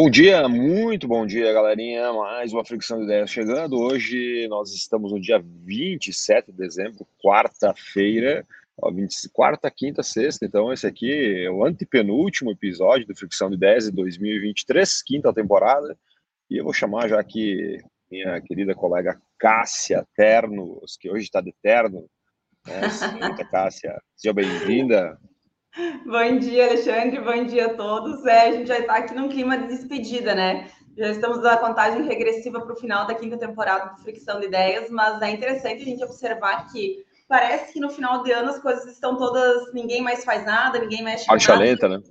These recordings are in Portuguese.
Bom dia, muito bom dia, galerinha. Mais uma Fricção de Ideias chegando. Hoje nós estamos no dia 27 de dezembro, quarta-feira, quarta, quinta, sexta. Então, esse aqui é o antepenúltimo episódio do Fricção de Ideias de 2023, quinta temporada. E eu vou chamar já aqui minha querida colega Cássia Ternos, que hoje está de terno. Né? Senhorita Cássia, seja bem-vinda. Bom dia, Alexandre. Bom dia a todos. É, a gente já está aqui num clima de despedida, né? Já estamos na contagem regressiva para o final da quinta temporada do Fricção de Ideias, mas é interessante a gente observar que parece que no final de ano as coisas estão todas. ninguém mais faz nada, ninguém mexe. Marcha lenta, né?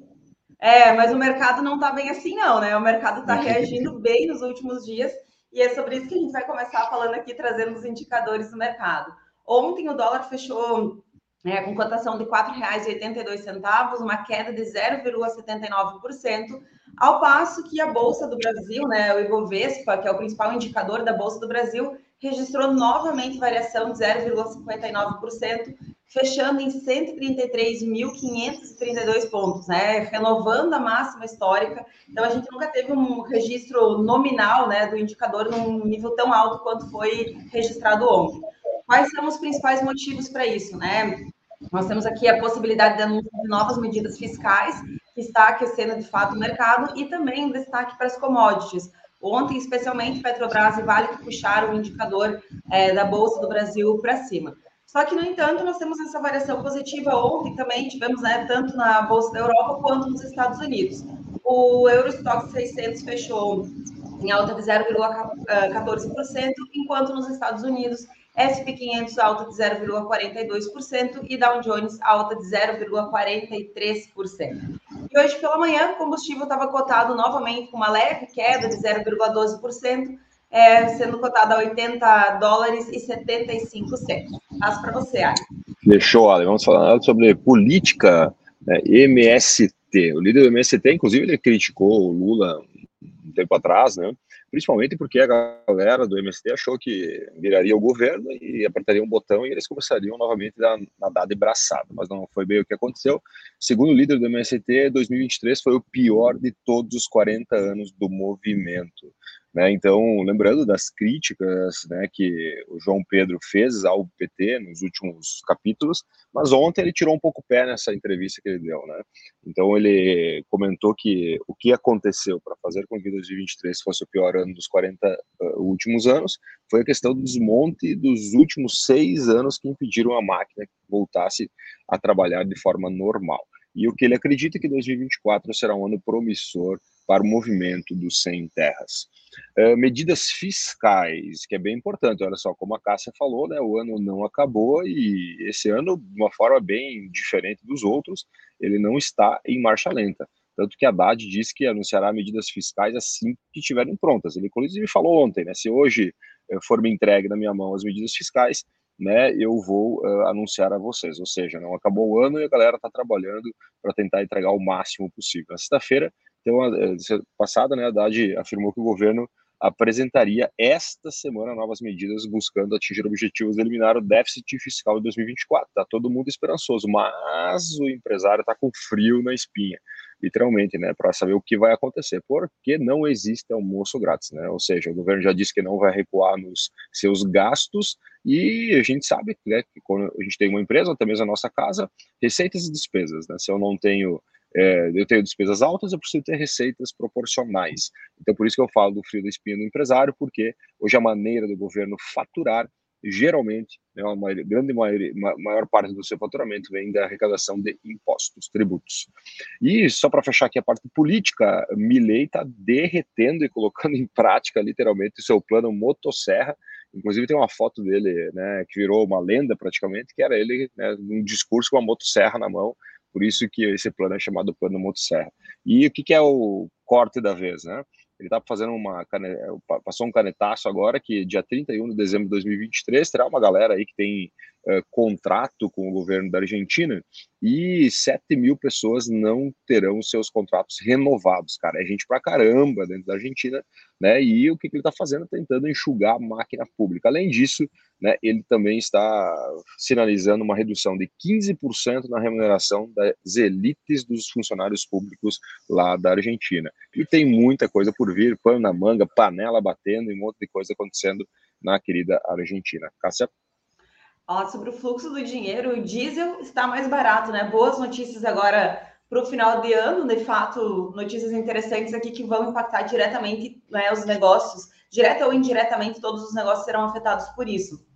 É, mas o mercado não está bem assim, não, né? O mercado está reagindo bem nos últimos dias e é sobre isso que a gente vai começar falando aqui, trazendo os indicadores do mercado. Ontem o dólar fechou é, com cotação de R$ 4,82, uma queda de 0,79%, ao passo que a Bolsa do Brasil, né, o Ibovespa, que é o principal indicador da Bolsa do Brasil, registrou novamente variação de 0,59%, fechando em 133.532 pontos, né, renovando a máxima histórica. Então a gente nunca teve um registro nominal, né, do indicador num nível tão alto quanto foi registrado ontem. Quais são os principais motivos para isso, né? Nós temos aqui a possibilidade de anúncio de novas medidas fiscais, que está aquecendo de fato o mercado, e também um destaque para as commodities. Ontem, especialmente, Petrobras e Vale que puxaram o indicador é, da Bolsa do Brasil para cima. Só que, no entanto, nós temos essa variação positiva ontem também, tivemos né, tanto na Bolsa da Europa quanto nos Estados Unidos. O Eurostock 600 fechou em alta de 0,14%, enquanto nos Estados Unidos SP 500 alta de 0,42% e Dow Jones alta de 0,43%. E hoje pela manhã, o combustível estava cotado novamente com uma leve queda de 0,12%, é, sendo cotado a 80 dólares e 75 centos. Passo para você, Ali. Fechou, Ali. Vamos falar sobre política né, MST. O líder do MST, inclusive, ele criticou o Lula um tempo atrás, né? Principalmente porque a galera do MST achou que viraria o governo e apertaria um botão e eles começariam novamente a nadar de braçada, mas não foi bem o que aconteceu. Segundo o líder do MST, 2023 foi o pior de todos os 40 anos do movimento. Né? Então, lembrando das críticas né, que o João Pedro fez ao PT nos últimos capítulos, mas ontem ele tirou um pouco o pé nessa entrevista que ele deu. Né? Então, ele comentou que o que aconteceu para fazer com que 2023 fosse o pior ano dos 40 uh, últimos anos foi a questão do desmonte dos últimos seis anos que impediram a máquina que voltasse a trabalhar de forma normal. E o que ele acredita é que 2024 será um ano promissor para o movimento dos sem terras. Uh, medidas fiscais, que é bem importante. Olha só, como a Cássia falou, né, o ano não acabou e esse ano, de uma forma bem diferente dos outros, ele não está em marcha lenta. Tanto que a Haddad disse que anunciará medidas fiscais assim que estiverem prontas. Ele, inclusive, falou ontem, né, se hoje uh, for me entregue na minha mão as medidas fiscais, né, eu vou uh, anunciar a vocês. Ou seja, não acabou o ano e a galera está trabalhando para tentar entregar o máximo possível. Na sexta-feira, então, passada, né, Haddad afirmou que o governo apresentaria esta semana novas medidas buscando atingir objetivos de eliminar o déficit fiscal de 2024. Está todo mundo esperançoso, mas o empresário está com frio na espinha, literalmente, né, para saber o que vai acontecer, porque não existe almoço grátis, né? Ou seja, o governo já disse que não vai recuar nos seus gastos e a gente sabe né, que quando a gente tem uma empresa, até mesmo a nossa casa, receitas e despesas, né? Se eu não tenho é, eu tenho despesas altas, eu preciso ter receitas proporcionais. Então, por isso que eu falo do frio da espinha do empresário, porque hoje a maneira do governo faturar, geralmente, né, uma grande maior, maior parte do seu faturamento vem da arrecadação de impostos, tributos. E só para fechar aqui a parte política, Milley está derretendo e colocando em prática, literalmente, o seu plano motosserra, Inclusive tem uma foto dele, né, que virou uma lenda praticamente, que era ele, né, num discurso com uma motosserra na mão, por isso que esse plano é chamado Plano Motosserra. E o que, que é o corte da vez, né? Ele está fazendo uma passou um canetaço agora que dia 31 de dezembro de 2023 terá uma galera aí que tem uh, contrato com o governo da Argentina e 7 mil pessoas não terão seus contratos renovados, cara. É gente pra caramba dentro da Argentina, né? E o que, que ele está fazendo? Tentando enxugar a máquina pública. Além disso, né, ele também está sinalizando uma redução de 15% na remuneração das elites dos funcionários públicos lá da Argentina. E tem muita coisa por vir, pano na manga, panela batendo e um monte de coisa acontecendo na querida Argentina. Cássia? Fala sobre o fluxo do dinheiro, o diesel está mais barato, né? Boas notícias agora para o final de ano, de fato, notícias interessantes aqui que vão impactar diretamente né, os negócios, direta ou indiretamente, todos os negócios serão afetados por isso.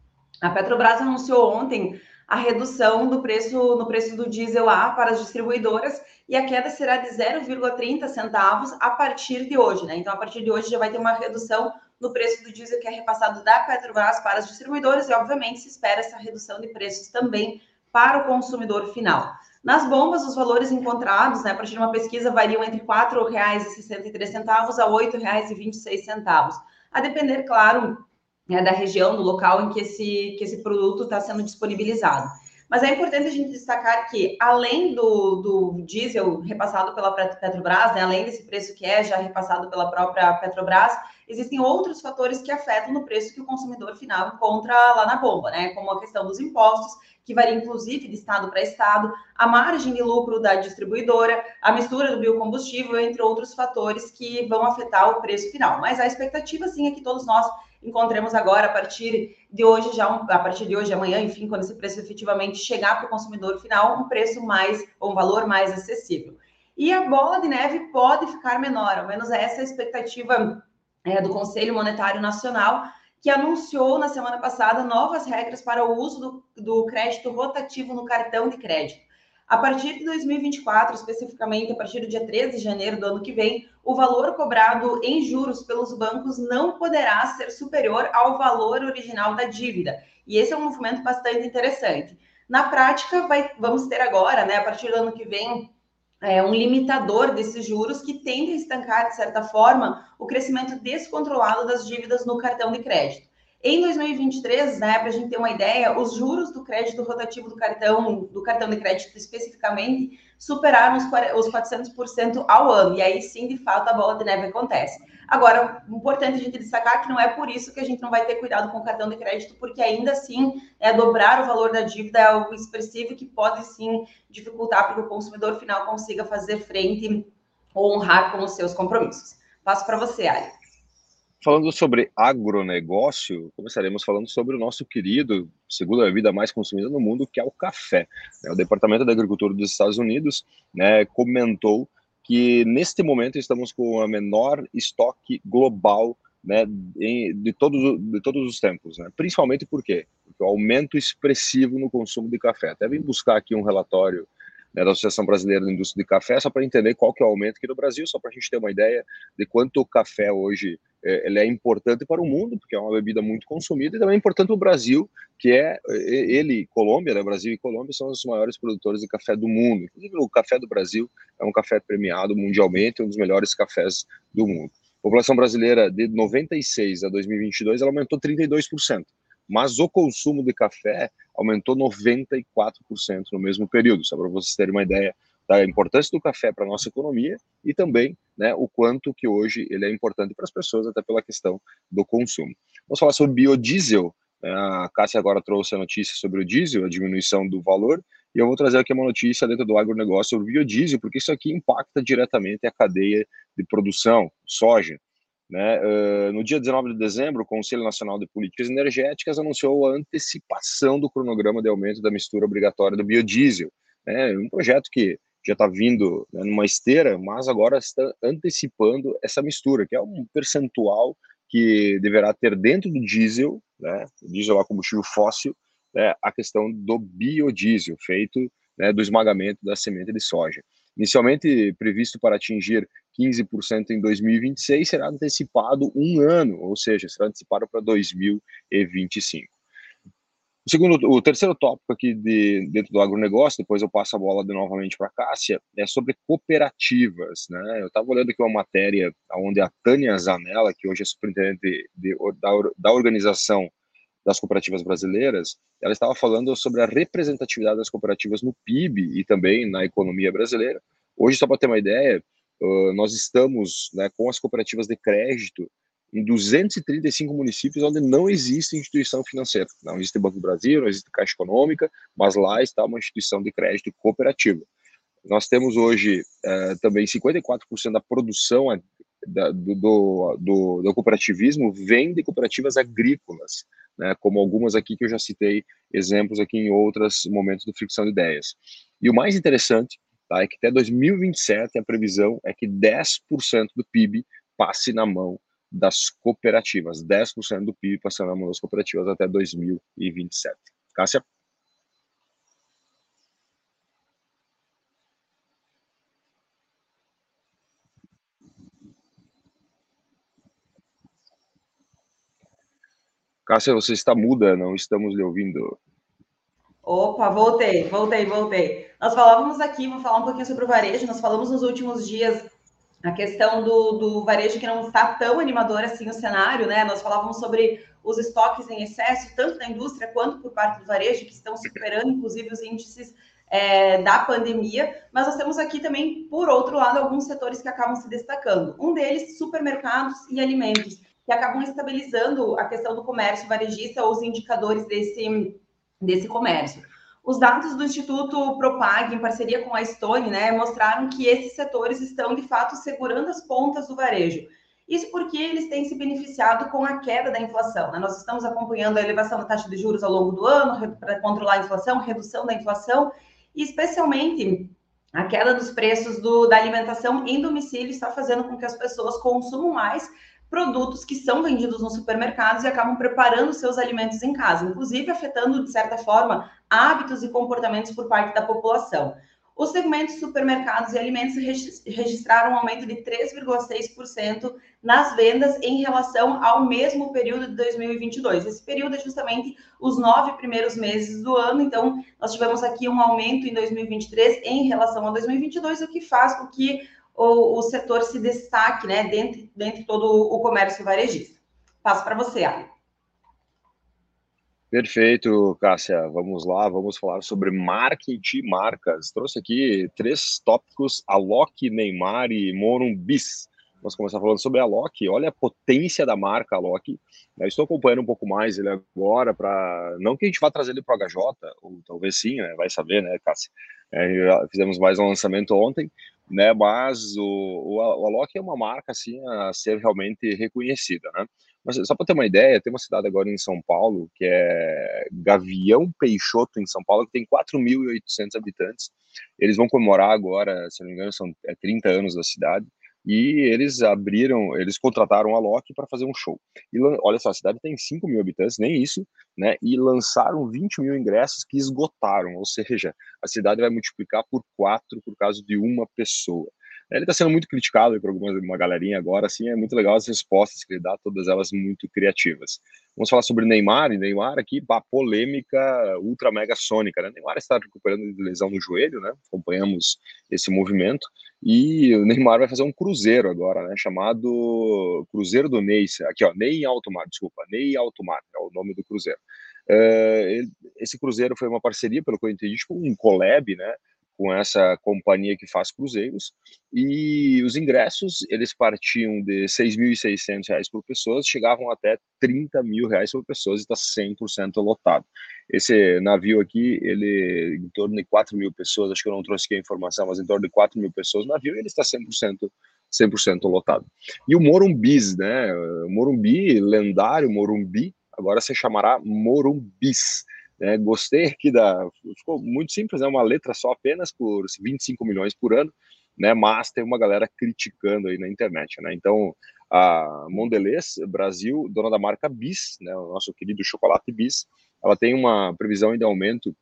A Petrobras anunciou ontem a redução do preço no preço do diesel A para as distribuidoras e a queda será de 0,30 centavos a partir de hoje, né? Então, a partir de hoje já vai ter uma redução no preço do diesel que é repassado da Petrobras para as distribuidoras e, obviamente, se espera essa redução de preços também para o consumidor final. Nas bombas, os valores encontrados, né, a partir de uma pesquisa, variam entre R$ 4,63 a R$ 8,26, a depender, claro, né, da região, do local em que esse, que esse produto está sendo disponibilizado. Mas é importante a gente destacar que, além do, do diesel repassado pela Petrobras, né, além desse preço que é já repassado pela própria Petrobras, existem outros fatores que afetam no preço que o consumidor final encontra lá na bomba, né? Como a questão dos impostos, que varia inclusive de estado para estado, a margem de lucro da distribuidora, a mistura do biocombustível, entre outros fatores que vão afetar o preço final. Mas a expectativa, sim, é que todos nós encontremos agora, a partir de hoje, já um, a partir de hoje, amanhã, enfim, quando esse preço efetivamente chegar para o consumidor final, um preço mais, ou um valor mais acessível. E a bola de neve pode ficar menor, ao menos essa é a expectativa é, do Conselho Monetário Nacional, que anunciou na semana passada novas regras para o uso do, do crédito rotativo no cartão de crédito. A partir de 2024, especificamente a partir do dia 13 de janeiro do ano que vem, o valor cobrado em juros pelos bancos não poderá ser superior ao valor original da dívida. E esse é um movimento bastante interessante. Na prática, vai, vamos ter agora, né, a partir do ano que vem, é, um limitador desses juros que tende a estancar, de certa forma, o crescimento descontrolado das dívidas no cartão de crédito. Em 2023, né, para a gente ter uma ideia, os juros do crédito rotativo do cartão, do cartão de crédito especificamente, superaram os 400% ao ano. E aí sim, de fato, a bola de neve acontece. Agora, importante a gente destacar que não é por isso que a gente não vai ter cuidado com o cartão de crédito, porque ainda assim, é, dobrar o valor da dívida é algo expressivo que pode sim dificultar para que o consumidor final consiga fazer frente ou honrar com os seus compromissos. Passo para você, Ali. Falando sobre agronegócio, começaremos falando sobre o nosso querido, segunda bebida mais consumida no mundo, que é o café. O Departamento da Agricultura dos Estados Unidos né, comentou que neste momento estamos com a menor estoque global né, de, todos, de todos os tempos. Né? Principalmente por quê? Porque o aumento expressivo no consumo de café. Até vim buscar aqui um relatório né, da Associação Brasileira da Indústria de Café, só para entender qual que é o aumento aqui no Brasil, só para a gente ter uma ideia de quanto o café hoje é, ele é importante para o mundo, porque é uma bebida muito consumida, e também é importante para o Brasil, que é, ele Colômbia, né, Brasil e Colômbia são os maiores produtores de café do mundo. Inclusive, o café do Brasil é um café premiado mundialmente, um dos melhores cafés do mundo. A população brasileira, de 96 a 2022, ela aumentou 32%, mas o consumo de café aumentou 94% no mesmo período, só para vocês terem uma ideia da importância do café para a nossa economia e também né, o quanto que hoje ele é importante para as pessoas, até pela questão do consumo. Vamos falar sobre biodiesel. Né, a Cássia agora trouxe a notícia sobre o diesel, a diminuição do valor, e eu vou trazer aqui uma notícia dentro do agronegócio sobre o biodiesel, porque isso aqui impacta diretamente a cadeia de produção, soja. Né? Uh, no dia 19 de dezembro, o Conselho Nacional de Políticas Energéticas anunciou a antecipação do cronograma de aumento da mistura obrigatória do biodiesel. Né? Um projeto que já está vindo né, numa esteira, mas agora está antecipando essa mistura, que é um percentual que deverá ter dentro do diesel, né, diesel a combustível fóssil, né, a questão do biodiesel, feito né, do esmagamento da semente de soja. Inicialmente previsto para atingir 15% em 2026, será antecipado um ano, ou seja, será antecipado para 2025. O segundo, o terceiro tópico aqui de, dentro do agronegócio, depois eu passo a bola de novamente para a Cássia, é sobre cooperativas. Né? Eu estava olhando aqui uma matéria onde a Tânia Zanella, que hoje é superintendente de, da, da organização das cooperativas brasileiras, ela estava falando sobre a representatividade das cooperativas no PIB e também na economia brasileira. Hoje, só para ter uma ideia, nós estamos né, com as cooperativas de crédito em 235 municípios onde não existe instituição financeira. Não existe Banco do Brasil, não existe Caixa Econômica, mas lá está uma instituição de crédito cooperativa. Nós temos hoje uh, também 54% da produção da, do, do, do, do, cooperativismo vem de cooperativas agrícolas, né, como algumas aqui que eu já citei exemplos aqui em outros momentos do Fricção de Ideias. E o mais interessante tá, é que até 2027 a previsão é que 10% do PIB passe na mão das cooperativas, 10% do PIB passando na mão das cooperativas até 2027. Cássia? Cássia, você está muda, não estamos lhe ouvindo. Opa, voltei, voltei, voltei. Nós falávamos aqui, vou falar um pouquinho sobre o varejo, nós falamos nos últimos dias a questão do, do varejo que não está tão animador assim o cenário, né? Nós falávamos sobre os estoques em excesso, tanto da indústria quanto por parte do varejo, que estão superando, inclusive, os índices é, da pandemia, mas nós temos aqui também, por outro lado, alguns setores que acabam se destacando. Um deles, supermercados e alimentos, que acabam estabilizando a questão do comércio varejista ou os indicadores desse, desse comércio. Os dados do Instituto Propag, em parceria com a Stone, né, mostraram que esses setores estão, de fato, segurando as pontas do varejo. Isso porque eles têm se beneficiado com a queda da inflação. Né? Nós estamos acompanhando a elevação da taxa de juros ao longo do ano para controlar a inflação, redução da inflação, e especialmente a queda dos preços do, da alimentação em domicílio está fazendo com que as pessoas consumam mais produtos que são vendidos nos supermercados e acabam preparando seus alimentos em casa, inclusive afetando, de certa forma, hábitos e comportamentos por parte da população. Os segmentos supermercados e alimentos registraram um aumento de 3,6% nas vendas em relação ao mesmo período de 2022. Esse período é justamente os nove primeiros meses do ano, então nós tivemos aqui um aumento em 2023 em relação a 2022, o que faz com que o, o setor se destaque né, dentro, dentro de todo o comércio varejista. Passo para você, Ali. Perfeito, Cássia. Vamos lá, vamos falar sobre marketing e marcas. Trouxe aqui três tópicos: Alok, Neymar e Morumbis. Vamos começar falando sobre a Alok. Olha a potência da marca Alok. Eu estou acompanhando um pouco mais ele agora, para não que a gente vá trazer ele para o HJ, ou talvez sim, né? vai saber, né, Cássia? É, fizemos mais um lançamento ontem, né? Mas o, o, o Alok é uma marca assim a ser realmente reconhecida, né? Mas só para ter uma ideia, tem uma cidade agora em São Paulo que é Gavião Peixoto em São Paulo que tem 4.800 habitantes. Eles vão comemorar agora, se não me engano, são 30 é, anos da cidade e eles abriram, eles contrataram a Loki para fazer um show. E olha só, a cidade tem 5 mil habitantes, nem isso, né? E lançaram 20 mil ingressos que esgotaram, ou seja, a cidade vai multiplicar por quatro por causa de uma pessoa. Ele está sendo muito criticado por alguma uma galerinha agora, assim, é muito legal as respostas que ele dá, todas elas muito criativas. Vamos falar sobre Neymar, e Neymar aqui, a polêmica ultra mega sônica, né? Neymar está recuperando de lesão no joelho, né? Acompanhamos esse movimento, e o Neymar vai fazer um cruzeiro agora, né? Chamado Cruzeiro do Ney, aqui ó, Ney Altomar, desculpa, Ney Altomar, é o nome do cruzeiro. Uh, esse cruzeiro foi uma parceria, pelo que eu entendi, tipo um collab, né? Com essa companhia que faz cruzeiros e os ingressos eles partiam de 6.600 reais por pessoa, chegavam até 30 mil reais por pessoa e está 100% lotado. Esse navio aqui, ele em torno de 4 mil pessoas, acho que eu não trouxe aqui a informação, mas em torno de 4 mil pessoas no navio, ele está 100% 100% lotado. E o Morumbis, né? Morumbi, lendário Morumbi, agora se chamará Morumbis. É, gostei aqui da. Ficou muito simples, é né? uma letra só apenas por 25 milhões por ano, né? Mas tem uma galera criticando aí na internet, né? Então, a Mondelez Brasil, dona da marca Bis, né? O nosso querido chocolate Bis, ela tem uma previsão de aumento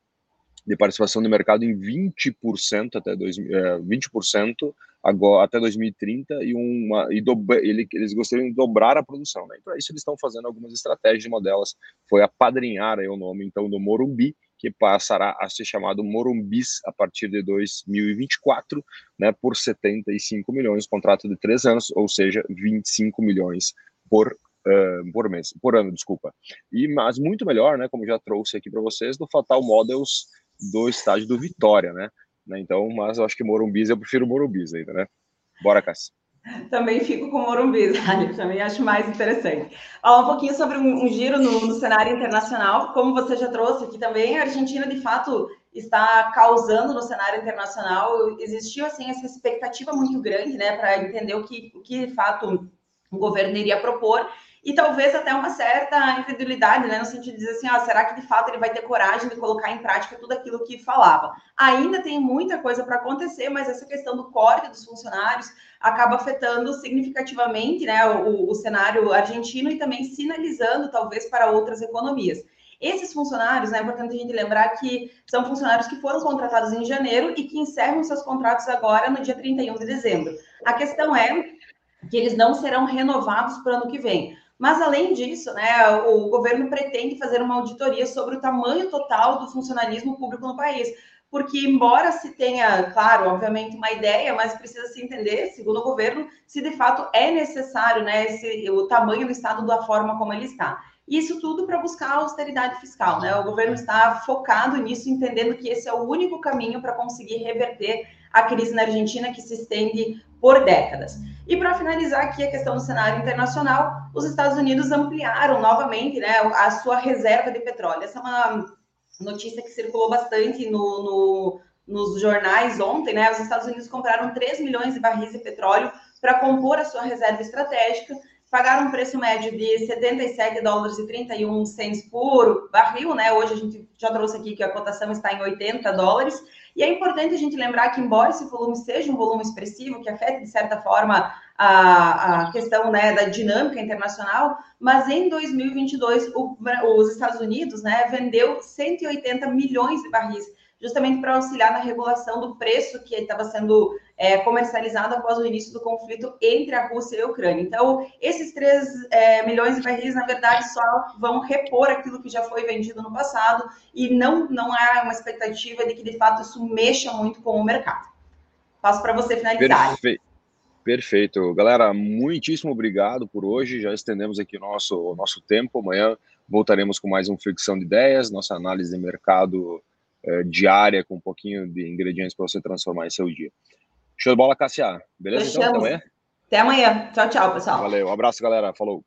de participação no mercado em 20% até dois, é, 20% agora até 2030 e uma e ele, eles gostariam de dobrar a produção, né? Para isso eles estão fazendo algumas estratégias, uma delas foi apadrinhar aí o nome então do Morumbi, que passará a ser chamado Morumbis a partir de 2024, né, por 75 milhões, contrato de três anos, ou seja, 25 milhões por uh, por mês, por ano, desculpa. E mas muito melhor, né? Como já trouxe aqui para vocês, do Fatal Models do estádio do Vitória, né? Né? Então, mas eu acho que Morumbis eu prefiro Morumbis ainda, né? Bora, Cassi. Também fico com Morumbi? Também acho mais interessante. Falar um pouquinho sobre um, um giro no, no, cenário internacional. Como você já trouxe aqui também, a Argentina, de fato, está causando no cenário internacional. Existiu, assim, essa expectativa muito grande, né, para entender o que, o que, de fato, o governo iria propor e talvez até uma certa incredulidade, né, no sentido de dizer assim, ah, será que de fato ele vai ter coragem de colocar em prática tudo aquilo que falava? Ainda tem muita coisa para acontecer, mas essa questão do corte dos funcionários acaba afetando significativamente, né, o, o cenário argentino e também sinalizando talvez para outras economias. Esses funcionários, né, é importante a gente lembrar que são funcionários que foram contratados em janeiro e que encerram seus contratos agora no dia 31 de dezembro. A questão é que eles não serão renovados para o ano que vem. Mas, além disso, né, o governo pretende fazer uma auditoria sobre o tamanho total do funcionalismo público no país. Porque, embora se tenha, claro, obviamente, uma ideia, mas precisa se entender, segundo o governo, se de fato é necessário né, esse, o tamanho do Estado da forma como ele está. Isso tudo para buscar a austeridade fiscal. Né? O governo está focado nisso, entendendo que esse é o único caminho para conseguir reverter a crise na Argentina que se estende por décadas. E para finalizar aqui a questão do cenário internacional, os Estados Unidos ampliaram novamente né, a sua reserva de petróleo. Essa é uma notícia que circulou bastante no, no, nos jornais ontem. Né? Os Estados Unidos compraram 3 milhões de barris de petróleo para compor a sua reserva estratégica pagaram um preço médio de 77 dólares e 31 cents por barril, né? Hoje a gente já trouxe aqui que a cotação está em 80 dólares. E é importante a gente lembrar que, embora esse volume seja um volume expressivo, que afeta, de certa forma, a, a questão né, da dinâmica internacional, mas em 2022, o, os Estados Unidos né, vendeu 180 milhões de barris justamente para auxiliar na regulação do preço que estava sendo é, comercializado após o início do conflito entre a Rússia e a Ucrânia. Então, esses 3 é, milhões de barris, na verdade, só vão repor aquilo que já foi vendido no passado e não, não há uma expectativa de que, de fato, isso mexa muito com o mercado. Passo para você finalizar. Perfeito. Perfeito. Galera, muitíssimo obrigado por hoje. Já estendemos aqui o nosso, o nosso tempo. Amanhã voltaremos com mais um Ficção de Ideias, nossa análise de mercado é, diária com um pouquinho de ingredientes para você transformar em seu dia. Show de bola, Cassia. Beleza? Então, até amanhã. Até amanhã. Tchau, tchau, pessoal. Valeu. Um abraço, galera. Falou.